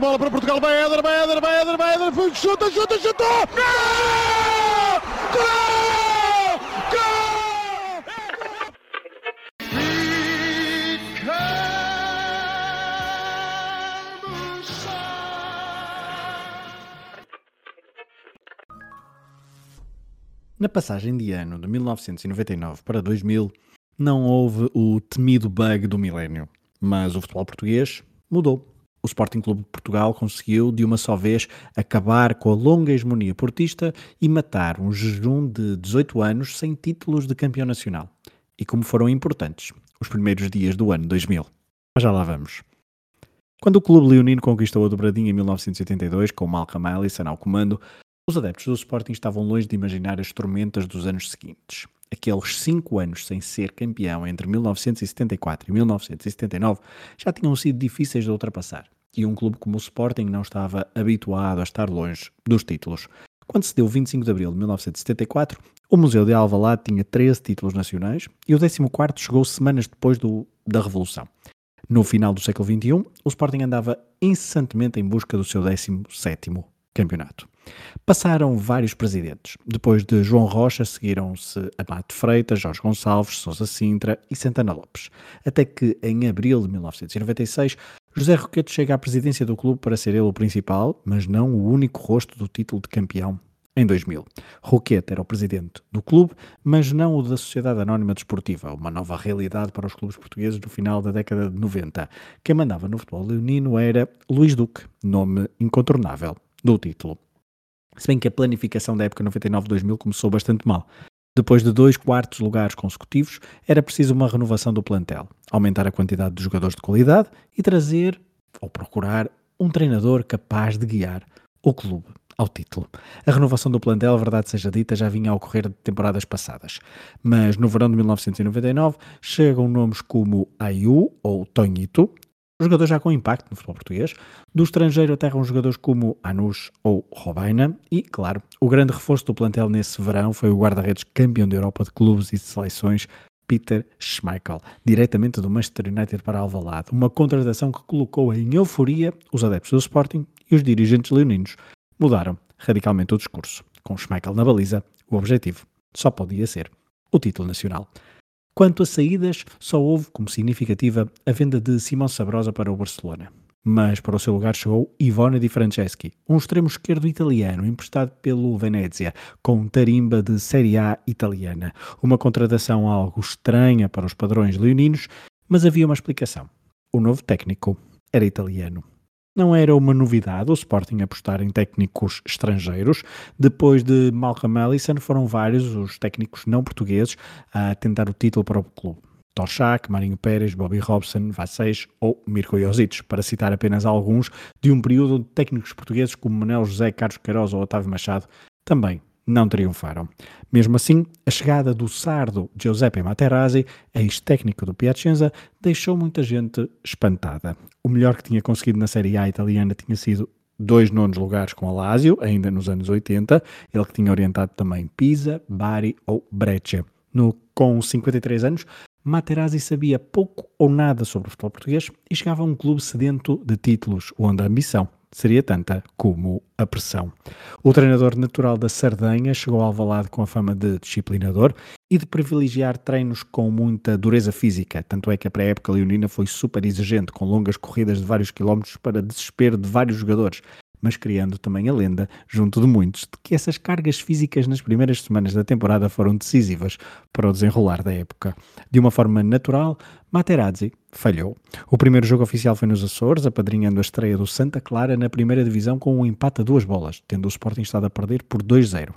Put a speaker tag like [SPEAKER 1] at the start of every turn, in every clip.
[SPEAKER 1] bola para Portugal, vai Éder, vai Éder, vai Éder, vai Éder, foi, chuta, chuta, chutou! Gol! Gol! Gol!
[SPEAKER 2] Na passagem de ano de 1999 para 2000, não houve o temido bug do milénio, mas o futebol português mudou o Sporting Clube de Portugal conseguiu, de uma só vez, acabar com a longa hegemonia portista e matar um jejum de 18 anos sem títulos de campeão nacional. E como foram importantes os primeiros dias do ano 2000. Mas já lá vamos. Quando o clube leonino conquistou a dobradinha em 1982, com Malcolm Allison ao comando, os adeptos do Sporting estavam longe de imaginar as tormentas dos anos seguintes. Aqueles cinco anos sem ser campeão entre 1974 e 1979 já tinham sido difíceis de ultrapassar e um clube como o Sporting não estava habituado a estar longe dos títulos. Quando se deu o 25 de abril de 1974, o Museu de Alvalade tinha 13 títulos nacionais e o 14º chegou semanas depois do, da Revolução. No final do século XXI, o Sporting andava incessantemente em busca do seu 17º campeonato. Passaram vários presidentes. Depois de João Rocha, seguiram-se Amado Freitas, Jorge Gonçalves, Sousa Sintra e Santana Lopes. Até que, em abril de 1996, José Roquete chega à presidência do clube para ser ele o principal, mas não o único rosto do título de campeão em 2000. Roquete era o presidente do clube, mas não o da Sociedade Anónima Desportiva, uma nova realidade para os clubes portugueses do final da década de 90. Quem mandava no futebol leonino era Luís Duque, nome incontornável do título. Se bem que a planificação da época 99-2000 começou bastante mal. Depois de dois quartos lugares consecutivos, era preciso uma renovação do plantel, aumentar a quantidade de jogadores de qualidade e trazer, ou procurar, um treinador capaz de guiar o clube ao título. A renovação do plantel, a verdade seja dita, já vinha a ocorrer de temporadas passadas. Mas no verão de 1999 chegam nomes como Ayu ou Tonhito, jogadores já com impacto no futebol português. Do estrangeiro aterram jogadores como Anus ou Robaina e, claro, o grande reforço do plantel nesse verão foi o guarda-redes campeão da Europa de clubes e de seleções, Peter Schmeichel, diretamente do Manchester United para Alvalade. Uma contratação que colocou em euforia os adeptos do Sporting e os dirigentes leoninos. Mudaram radicalmente o discurso. Com Schmeichel na baliza, o objetivo só podia ser o título nacional. Quanto a saídas, só houve como significativa a venda de Simão Sabrosa para o Barcelona. Mas para o seu lugar chegou Ivone Di Franceschi, um extremo esquerdo italiano emprestado pelo Venezia, com tarimba de Série A italiana. Uma contratação algo estranha para os padrões leoninos, mas havia uma explicação. O novo técnico era italiano. Não era uma novidade o Sporting apostar em técnicos estrangeiros. Depois de Malcolm Allison, foram vários os técnicos não portugueses a tentar o título para o clube. Toshak, Marinho Pérez, Bobby Robson, Vasseis ou Mirko Josic, para citar apenas alguns de um período onde técnicos portugueses como Manuel José, Carlos Queiroz ou Otávio Machado também não triunfaram. Mesmo assim, a chegada do sardo Giuseppe Materazzi, ex-técnico do Piacenza, deixou muita gente espantada. O melhor que tinha conseguido na Série A italiana tinha sido dois nonos lugares com a Lazio, ainda nos anos 80, ele que tinha orientado também Pisa, Bari ou Breccia. No, com 53 anos, Materazzi sabia pouco ou nada sobre o futebol português e chegava a um clube sedento de títulos, onde a ambição seria tanta como a pressão. O treinador natural da Sardenha chegou ao Alvalade com a fama de disciplinador e de privilegiar treinos com muita dureza física, tanto é que a pré-época leonina foi super exigente, com longas corridas de vários quilómetros para desespero de vários jogadores, mas criando também a lenda, junto de muitos, de que essas cargas físicas nas primeiras semanas da temporada foram decisivas para o desenrolar da época. De uma forma natural, Materazzi falhou. O primeiro jogo oficial foi nos Açores, apadrinhando a estreia do Santa Clara na primeira divisão com um empate a duas bolas, tendo o Sporting estado a perder por 2-0.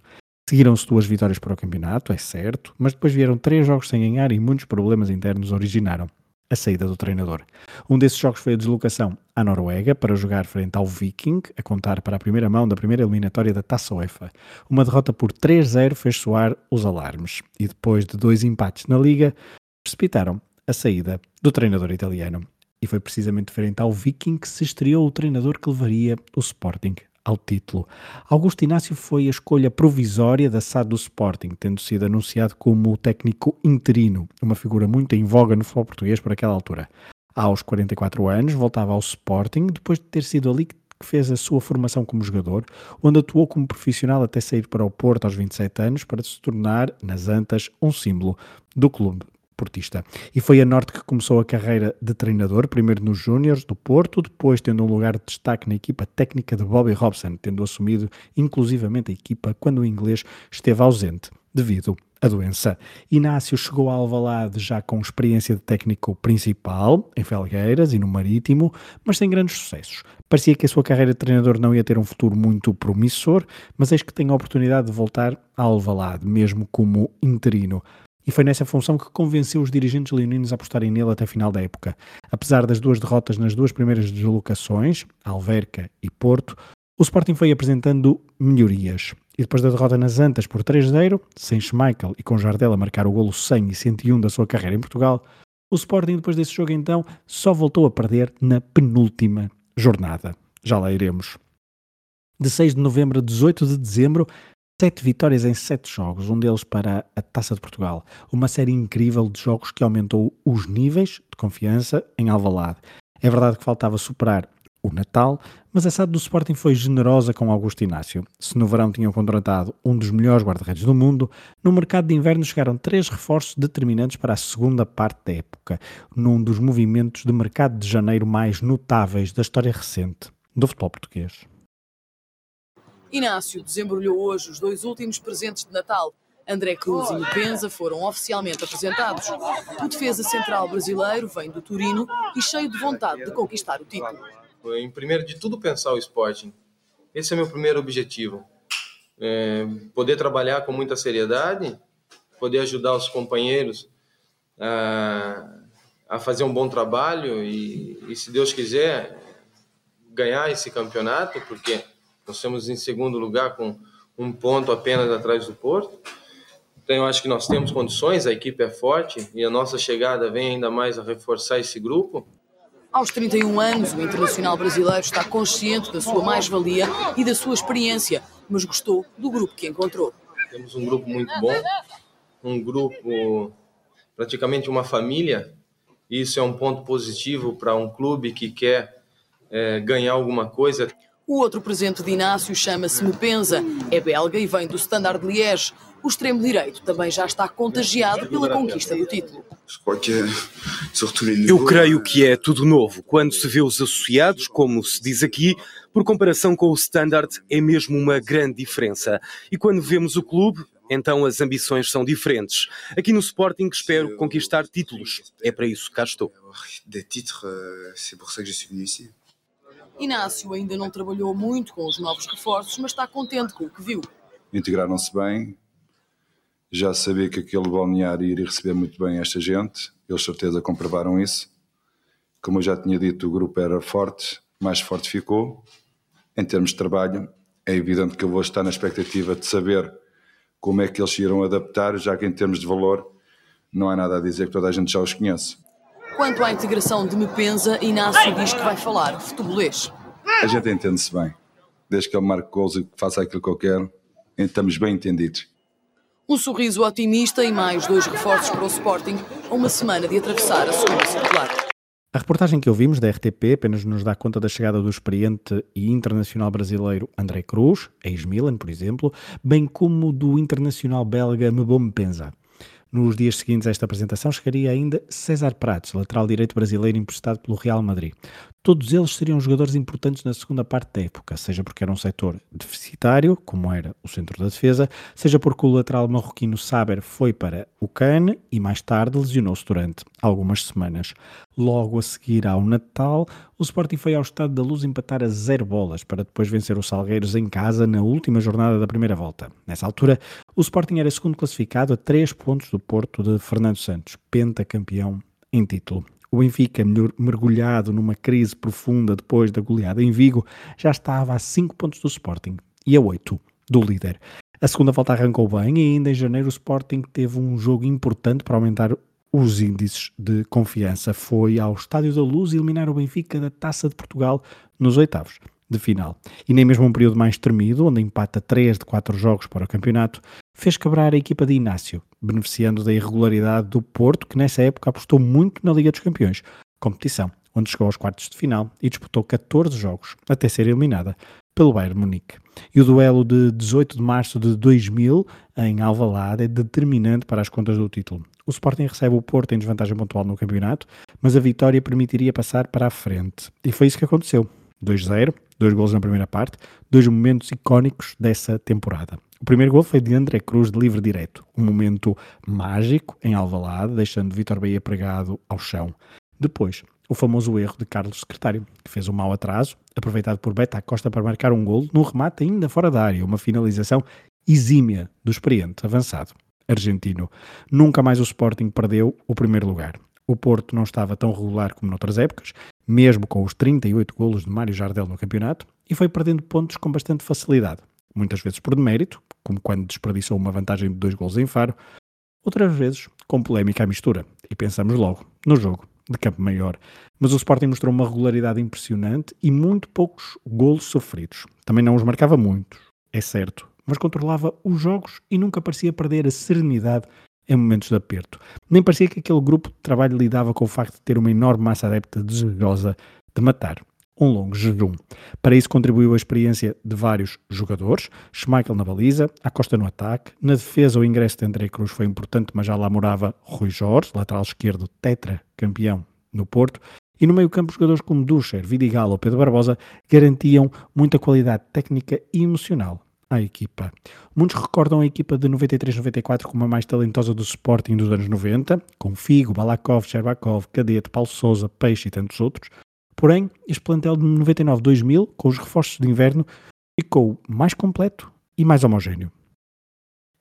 [SPEAKER 2] Seguiram-se duas vitórias para o campeonato, é certo, mas depois vieram três jogos sem ganhar e muitos problemas internos originaram a saída do treinador. Um desses jogos foi a deslocação à Noruega para jogar frente ao Viking, a contar para a primeira mão da primeira eliminatória da Taça UEFA. Uma derrota por 3-0 fez soar os alarmes e depois de dois empates na Liga, precipitaram a saída do treinador italiano. E foi precisamente frente ao Viking que se estreou o treinador que levaria o Sporting ao título. Augusto Inácio foi a escolha provisória da SAD do Sporting, tendo sido anunciado como o técnico interino, uma figura muito em voga no futebol português por aquela altura. Aos 44 anos, voltava ao Sporting, depois de ter sido ali que fez a sua formação como jogador, onde atuou como profissional até sair para o Porto aos 27 anos, para se tornar, nas Antas, um símbolo do clube portista. E foi a Norte que começou a carreira de treinador, primeiro nos Júniors do Porto, depois tendo um lugar de destaque na equipa técnica de Bobby Robson, tendo assumido inclusivamente a equipa quando o inglês esteve ausente devido à doença. Inácio chegou a Alvalade já com experiência de técnico principal, em Felgueiras e no Marítimo, mas sem grandes sucessos. Parecia que a sua carreira de treinador não ia ter um futuro muito promissor, mas eis que tem a oportunidade de voltar a Alvalade, mesmo como interino e foi nessa função que convenceu os dirigentes leoninos a apostarem nele até a final da época. Apesar das duas derrotas nas duas primeiras deslocações, Alverca e Porto, o Sporting foi apresentando melhorias. E depois da derrota nas Antas por 3-0, sem Schmeichel e com Jardel a marcar o golo 100 e 101 da sua carreira em Portugal, o Sporting depois desse jogo então só voltou a perder na penúltima jornada. Já lá iremos. De 6 de novembro a 18 de dezembro, Sete vitórias em sete jogos, um deles para a Taça de Portugal. Uma série incrível de jogos que aumentou os níveis de confiança em Alvalade. É verdade que faltava superar o Natal, mas a SAD do Sporting foi generosa com Augusto Inácio. Se no verão tinham contratado um dos melhores guarda-redes do mundo, no mercado de inverno chegaram três reforços determinantes para a segunda parte da época, num dos movimentos de mercado de janeiro mais notáveis da história recente do futebol português.
[SPEAKER 3] Inácio desembrulhou hoje os dois últimos presentes de Natal. André Cruz e Mupenza foram oficialmente apresentados. O defesa central brasileiro vem do Turino e cheio de vontade de conquistar o título.
[SPEAKER 4] Em primeiro de tudo pensar o Sporting. Esse é meu primeiro objetivo. É poder trabalhar com muita seriedade, poder ajudar os companheiros a, a fazer um bom trabalho e, e, se Deus quiser, ganhar esse campeonato, porque nós estamos em segundo lugar com um ponto apenas atrás do Porto. Então eu acho que nós temos condições, a equipe é forte e a nossa chegada vem ainda mais a reforçar esse grupo.
[SPEAKER 3] Aos 31 anos, o internacional brasileiro está consciente da sua mais-valia e da sua experiência, mas gostou do grupo que encontrou.
[SPEAKER 4] Temos um grupo muito bom, um grupo praticamente uma família. Isso é um ponto positivo para um clube que quer é, ganhar alguma coisa.
[SPEAKER 3] O outro presente de Inácio chama-se Mupenza, é belga e vem do Standard de Liège. O extremo direito também já está contagiado pela conquista do título.
[SPEAKER 5] Eu creio que é tudo novo. Quando se vê os associados, como se diz aqui, por comparação com o Standard, é mesmo uma grande diferença. E quando vemos o clube, então as ambições são diferentes. Aqui no Sporting espero conquistar títulos. É para isso que cá estou.
[SPEAKER 3] Inácio ainda não trabalhou muito com os novos reforços, mas está contente com o que viu.
[SPEAKER 6] Integraram-se bem, já sabia que aquele balneário iria receber muito bem esta gente, eles certeza comprovaram isso. Como eu já tinha dito, o grupo era forte, mais forte ficou. Em termos de trabalho, é evidente que eu vou estar na expectativa de saber como é que eles irão adaptar, já que em termos de valor não há nada a dizer que toda a gente já os conhece.
[SPEAKER 3] Quanto à integração de Mepenza, Inácio diz que vai falar futebolês.
[SPEAKER 6] A gente entende-se bem. Desde que ele marque gols e faça aquilo que eu quero, estamos bem entendidos.
[SPEAKER 3] Um sorriso otimista e mais dois reforços para o Sporting a uma semana de atravessar a segunda circular.
[SPEAKER 2] A reportagem que ouvimos da RTP apenas nos dá conta da chegada do experiente e internacional brasileiro André Cruz, ex-Milan, por exemplo, bem como do internacional belga Mbom Penza. Nos dias seguintes a esta apresentação chegaria ainda César Prates, lateral direito brasileiro emprestado pelo Real Madrid. Todos eles seriam jogadores importantes na segunda parte da época, seja porque era um setor deficitário, como era o centro da defesa, seja porque o lateral marroquino Saber foi para o Cannes e mais tarde lesionou-se durante algumas semanas. Logo a seguir ao Natal, o Sporting foi ao Estado da Luz empatar a zero bolas para depois vencer os Salgueiros em casa na última jornada da primeira volta. Nessa altura, o Sporting era segundo classificado a três pontos do Porto de Fernando Santos, pentacampeão em título. O Benfica, mergulhado numa crise profunda depois da goleada em Vigo, já estava a 5 pontos do Sporting e a 8 do líder. A segunda volta arrancou bem e ainda em janeiro o Sporting teve um jogo importante para aumentar os índices de confiança. Foi ao Estádio da Luz eliminar o Benfica da Taça de Portugal nos oitavos de final. E nem mesmo um período mais tremido, onde empata 3 de 4 jogos para o campeonato, fez quebrar a equipa de Inácio, beneficiando da irregularidade do Porto, que nessa época apostou muito na Liga dos Campeões, competição onde chegou aos quartos de final e disputou 14 jogos, até ser eliminada pelo Bayern Munique. E o duelo de 18 de março de 2000 em Alvalade é determinante para as contas do título. O Sporting recebe o Porto em desvantagem pontual no campeonato, mas a vitória permitiria passar para a frente. E foi isso que aconteceu. 2-0, dois gols na primeira parte, dois momentos icónicos dessa temporada. O primeiro gol foi de André Cruz de livre direto, um momento mágico em Alvalade, deixando Vitor Bahia pregado ao chão. Depois, o famoso erro de Carlos Secretário, que fez um mau atraso, aproveitado por Beta Costa para marcar um gol num remate ainda fora da área, uma finalização exímia do experiente avançado argentino. Nunca mais o Sporting perdeu o primeiro lugar. O Porto não estava tão regular como noutras épocas, mesmo com os 38 golos de Mário Jardel no campeonato, e foi perdendo pontos com bastante facilidade, muitas vezes por demérito, como quando desperdiçou uma vantagem de dois golos em Faro, outras vezes com polémica à mistura, e pensamos logo no jogo de campo maior. Mas o Sporting mostrou uma regularidade impressionante e muito poucos golos sofridos. Também não os marcava muitos, é certo, mas controlava os jogos e nunca parecia perder a serenidade em momentos de aperto. Nem parecia que aquele grupo de trabalho lidava com o facto de ter uma enorme massa adepta desejosa de matar um longo jejum. Para isso contribuiu a experiência de vários jogadores, Schmeichel na baliza, Acosta no ataque, na defesa o ingresso de André Cruz foi importante, mas já lá morava Rui Jorge, lateral esquerdo tetra campeão no Porto, e no meio campo jogadores como Duscher, Vidigal ou Pedro Barbosa garantiam muita qualidade técnica e emocional à equipa. Muitos recordam a equipa de 93-94 como a mais talentosa do Sporting dos anos 90, com Figo, Balakov, Sherbakov, Cadete, Paulo Souza, Peixe e tantos outros. Porém, este plantel de 99-2000, com os reforços de inverno, ficou mais completo e mais homogéneo.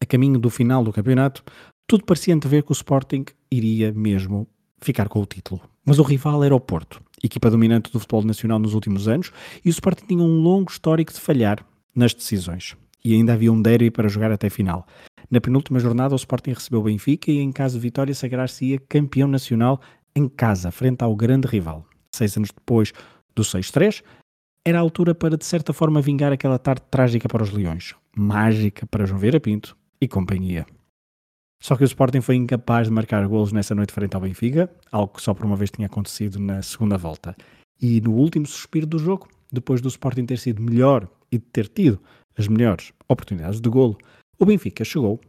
[SPEAKER 2] A caminho do final do campeonato, tudo parecia antever que o Sporting iria mesmo ficar com o título. Mas o rival era o Porto, equipa dominante do futebol nacional nos últimos anos, e o Sporting tinha um longo histórico de falhar nas decisões. E ainda havia um derby para jogar até a final. Na penúltima jornada, o Sporting recebeu o Benfica e, em caso de vitória, sagrar-se-ia campeão nacional em casa, frente ao grande rival. Seis anos depois do 6-3, era a altura para, de certa forma, vingar aquela tarde trágica para os Leões, mágica para João Vieira Pinto e companhia. Só que o Sporting foi incapaz de marcar golos nessa noite frente ao Benfica, algo que só por uma vez tinha acontecido na segunda volta. E no último suspiro do jogo, depois do Sporting ter sido melhor e de ter tido as melhores oportunidades de golo, o Benfica chegou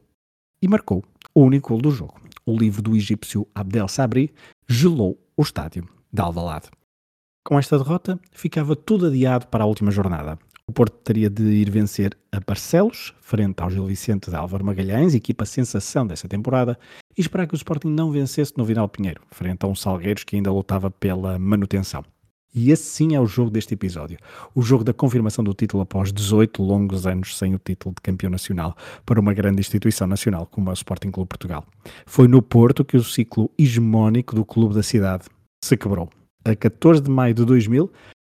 [SPEAKER 2] e marcou o único golo do jogo. O livro do egípcio Abdel Sabri gelou o estádio de Alvalade. Com esta derrota, ficava tudo adiado para a última jornada. O Porto teria de ir vencer a Barcelos, frente ao Gil Vicente de Álvaro Magalhães, equipa sensação dessa temporada, e esperar que o Sporting não vencesse no Vinal Pinheiro, frente a um Salgueiros que ainda lutava pela manutenção. E esse sim é o jogo deste episódio. O jogo da confirmação do título após 18 longos anos sem o título de campeão nacional para uma grande instituição nacional como é o Sporting Clube Portugal. Foi no Porto que o ciclo hegemónico do clube da cidade se quebrou. A 14 de maio de 2000,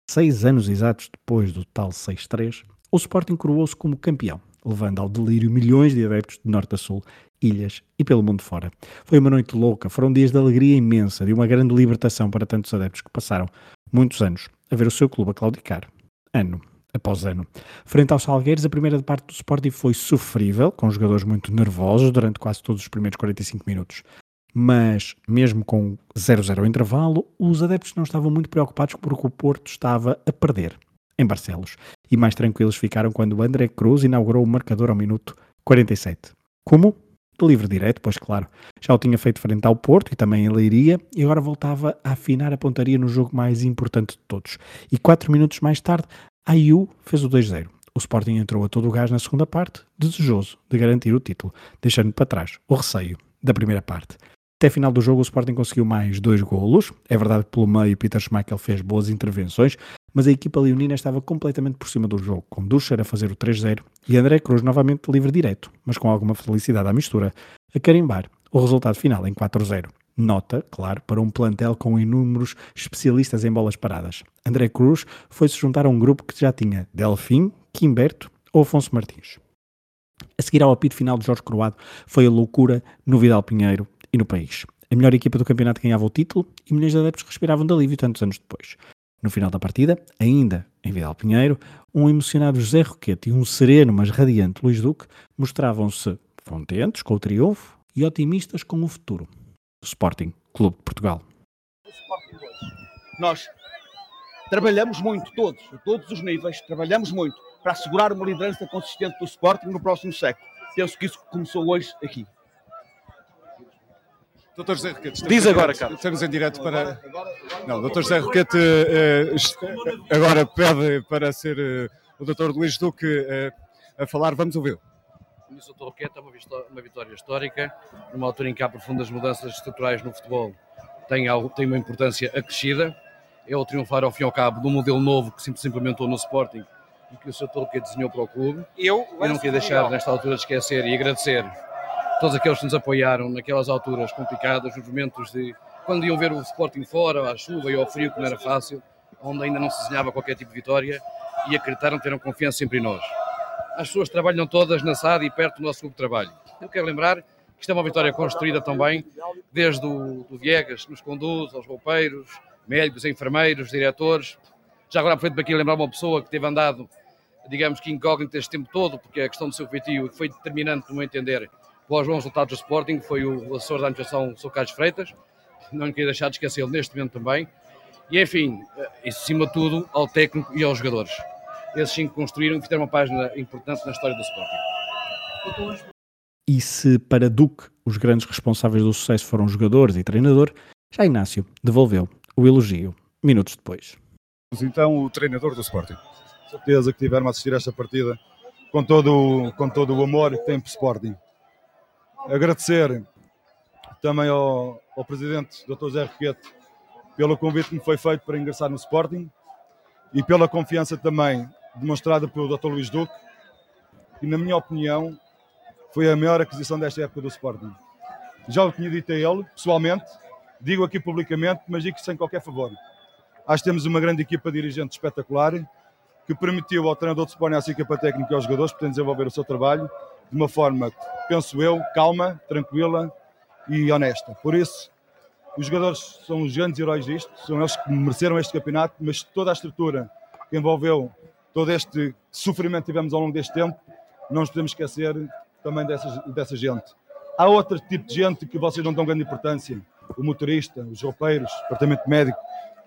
[SPEAKER 2] seis anos exatos depois do tal 6-3, o Sporting coroou-se como campeão, levando ao delírio milhões de adeptos de norte a sul, ilhas e pelo mundo fora. Foi uma noite louca, foram dias de alegria imensa, de uma grande libertação para tantos adeptos que passaram muitos anos a ver o seu clube a claudicar, ano após ano. Frente aos Salgueiros, a primeira parte do Sporting foi sofrível, com jogadores muito nervosos durante quase todos os primeiros 45 minutos. Mas, mesmo com 0-0 ao intervalo, os adeptos não estavam muito preocupados porque o Porto estava a perder em Barcelos. E mais tranquilos ficaram quando André Cruz inaugurou o marcador ao minuto 47. Como? de livre direto, pois claro, já o tinha feito frente ao Porto e também em Leiria, e agora voltava a afinar a pontaria no jogo mais importante de todos. E quatro minutos mais tarde, a IU fez o 2-0. O Sporting entrou a todo o gás na segunda parte, desejoso de garantir o título, deixando para trás o receio da primeira parte. Até final do jogo, o Sporting conseguiu mais dois golos. É verdade que pelo meio Peter Schmeichel fez boas intervenções, mas a equipa leonina estava completamente por cima do jogo, com Ducher a fazer o 3-0 e André Cruz novamente livre direto, mas com alguma felicidade à mistura, a carimbar o resultado final em 4-0. Nota, claro, para um plantel com inúmeros especialistas em bolas paradas. André Cruz foi-se juntar a um grupo que já tinha Delfim, Quimberto ou Afonso Martins. A seguir ao apito final de Jorge Croado foi a loucura no Vidal Pinheiro e no país. A melhor equipa do campeonato ganhava o título e milhões de adeptos respiravam de alívio tantos anos depois. No final da partida, ainda em Vidal Pinheiro, um emocionado José Roquete e um sereno mas radiante Luís Duque mostravam-se contentes com o triunfo e otimistas com o futuro. O Sporting Clube de Portugal.
[SPEAKER 7] Nós trabalhamos muito, todos, a todos os níveis, trabalhamos muito para assegurar uma liderança consistente do Sporting no próximo século. Penso que isso começou hoje aqui.
[SPEAKER 8] Doutor José Roquete, estamos
[SPEAKER 7] Diz agora, Carlos.
[SPEAKER 8] Estamos em direto para. Não, doutor José Roquete eh, agora pede para ser eh, o doutor Luís Duque eh, a falar. Vamos ouvi-lo.
[SPEAKER 9] O Dr. Roquete é uma, vitória histórica, numa altura em que há profundas mudanças estruturais no futebol, tem, algo, tem uma importância acrescida. É o triunfar, ao fim e ao cabo, de um modelo novo que se implementou no Sporting e que o Sr. Roquete desenhou para o clube.
[SPEAKER 7] Eu,
[SPEAKER 9] Eu não queria deixar, nesta altura, de esquecer e agradecer todos aqueles que nos apoiaram naquelas alturas complicadas, nos momentos de quando iam ver o Sporting fora, à chuva e ao frio, que não era fácil, onde ainda não se desenhava qualquer tipo de vitória e acreditaram, teram confiança sempre em nós. As pessoas trabalham todas na SAD e perto do nosso grupo de trabalho. Eu quero lembrar que isto é uma vitória construída também desde o do Viegas, que nos conduz, aos roupeiros, médicos, enfermeiros, diretores. Já agora aproveito para aqui lembrar uma pessoa que teve andado, digamos que incógnita este tempo todo, porque a questão do seu feitio foi determinante, no meu entender, para os bons resultados do Sporting, foi o assessor da administração, o Sr. Carlos Freitas. Não queria deixar de esquecê-lo neste momento também. E enfim, eh, isso acima de tudo, ao técnico e aos jogadores. Esses cinco construíram e fizeram uma página importante na história do Sporting.
[SPEAKER 2] E se para Duque os grandes responsáveis do sucesso foram jogadores e treinador, já Inácio devolveu o elogio minutos depois.
[SPEAKER 8] Então, o treinador do Sporting.
[SPEAKER 10] certeza que tiveram a assistir a esta partida com todo, o- com todo o amor que tem para o Sporting. Agradecer também ao, ao Presidente, Dr. José Roquete, pelo convite que me foi feito para ingressar no Sporting e pela confiança também demonstrada pelo Dr. Luís Duque, que, na minha opinião, foi a maior aquisição desta época do Sporting. Já o tinha dito a ele, pessoalmente, digo aqui publicamente, mas digo sem qualquer favor. Acho que temos uma grande equipa dirigente espetacular, que permitiu ao treinador de Sporting, à equipa técnica e aos jogadores poderem desenvolver o seu trabalho de uma forma, penso eu, calma, tranquila e honesta. Por isso, os jogadores são os grandes heróis disto, são eles que mereceram este campeonato, mas toda a estrutura que envolveu todo este sofrimento que tivemos ao longo deste tempo, não nos podemos esquecer também dessas, dessa gente. Há outro tipo de gente que vocês não dão grande importância, o motorista, os roupeiros, o departamento médico,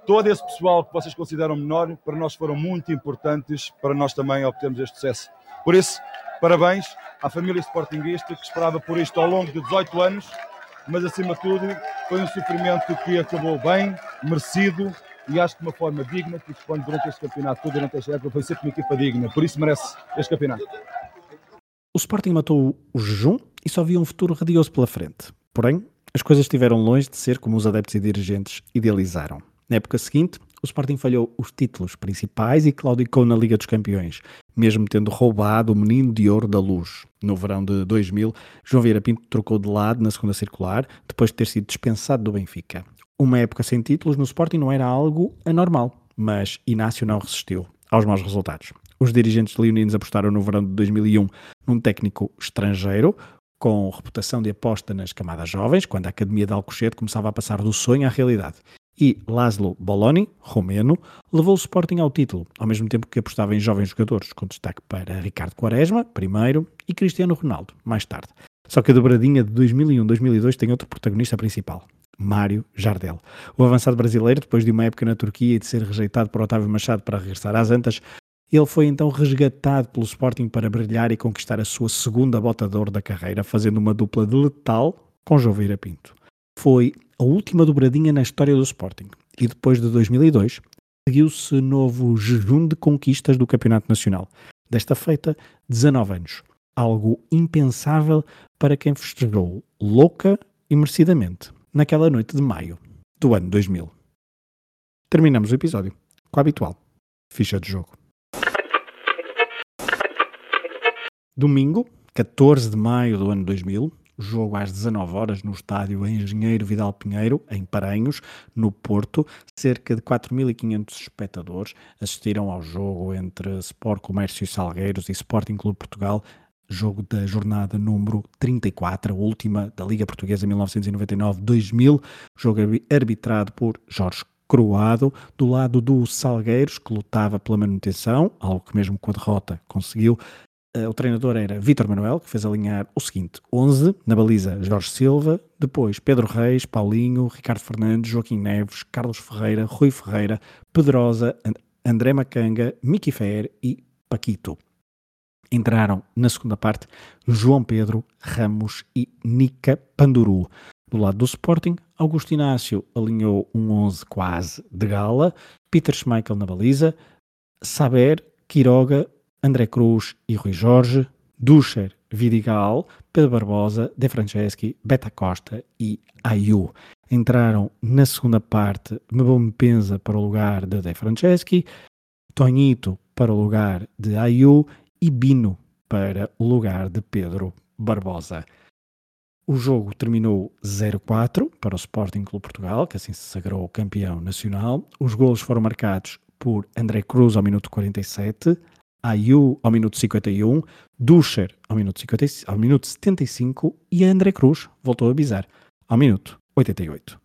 [SPEAKER 10] todo esse pessoal que vocês consideram menor, para nós foram muito importantes para nós também obtermos este sucesso. Por isso, parabéns à família sportinguista que esperava por isto ao longo de 18 anos, mas acima de tudo foi um sofrimento que acabou bem, merecido e acho que de uma forma digna, que Sporting durante este campeonato, todo durante esta época, foi sempre uma equipa digna, por isso merece este campeonato.
[SPEAKER 2] O Sporting matou o jejum e só via um futuro radioso pela frente. Porém, as coisas estiveram longe de ser como os adeptos e dirigentes idealizaram. Na época seguinte, o Sporting falhou os títulos principais e claudicou na Liga dos Campeões, mesmo tendo roubado o menino de ouro da luz. No verão de 2000, João Vieira Pinto trocou de lado na segunda circular, depois de ter sido dispensado do Benfica. Uma época sem títulos no Sporting não era algo anormal, mas Inácio não resistiu aos maus resultados. Os dirigentes leoninos apostaram no verão de 2001 num técnico estrangeiro, com reputação de aposta nas camadas jovens, quando a Academia de Alcochete começava a passar do sonho à realidade. E Laszlo Boloni, romeno, levou o Sporting ao título, ao mesmo tempo que apostava em jovens jogadores, com destaque para Ricardo Quaresma, primeiro, e Cristiano Ronaldo, mais tarde. Só que a dobradinha de 2001-2002 tem outro protagonista principal, Mário Jardel. O avançado brasileiro, depois de uma época na Turquia e de ser rejeitado por Otávio Machado para regressar às Antas, ele foi então resgatado pelo Sporting para brilhar e conquistar a sua segunda bota da carreira, fazendo uma dupla de letal com João Vieira Pinto. Foi a última dobradinha na história do Sporting e depois de 2002 seguiu-se novo jejum de conquistas do Campeonato Nacional. Desta feita, 19 anos. Algo impensável para quem festejou louca e merecidamente naquela noite de maio do ano 2000. Terminamos o episódio com a habitual ficha de jogo. Domingo, 14 de maio do ano 2000, jogo às 19 horas no estádio Engenheiro Vidal Pinheiro, em Paranhos, no Porto. Cerca de 4.500 espectadores assistiram ao jogo entre Sport Comércio e Salgueiros e Sporting Clube Portugal, jogo da jornada número 34, a última da Liga Portuguesa 1999-2000, jogo arbitrado por Jorge Croado, do lado do Salgueiros, que lutava pela manutenção, algo que mesmo com a derrota conseguiu. Eh, o treinador era Vítor Manuel, que fez alinhar o seguinte: 11, na baliza Jorge Silva, depois Pedro Reis, Paulinho, Ricardo Fernandes, Joaquim Neves, Carlos Ferreira, Rui Ferreira, Pedrosa, André Macanga, Miki Fer e Paquito. Entraram na segunda parte João Pedro, Ramos e Nica Panduru. Do lado do Sporting, Augusto Inácio alinhou um 11 quase de gala, Peter Schmeichel na baliza, Saber, Quiroga, André Cruz e Rui Jorge, Duscher, Vidigal, Pedro Barbosa, De Franceschi, Beta Costa e Ayu. Entraram na segunda parte Mbom Penza para o lugar de De Franceschi, Tonito para o lugar de Ayu e Bino para o lugar de Pedro Barbosa. O jogo terminou 0-4 para o Sporting Clube Portugal, que assim se sagrou campeão nacional. Os golos foram marcados por André Cruz ao minuto 47, Ayu ao minuto 51, Duscher ao minuto, 50, ao minuto 75 e André Cruz voltou a bizar ao minuto 88.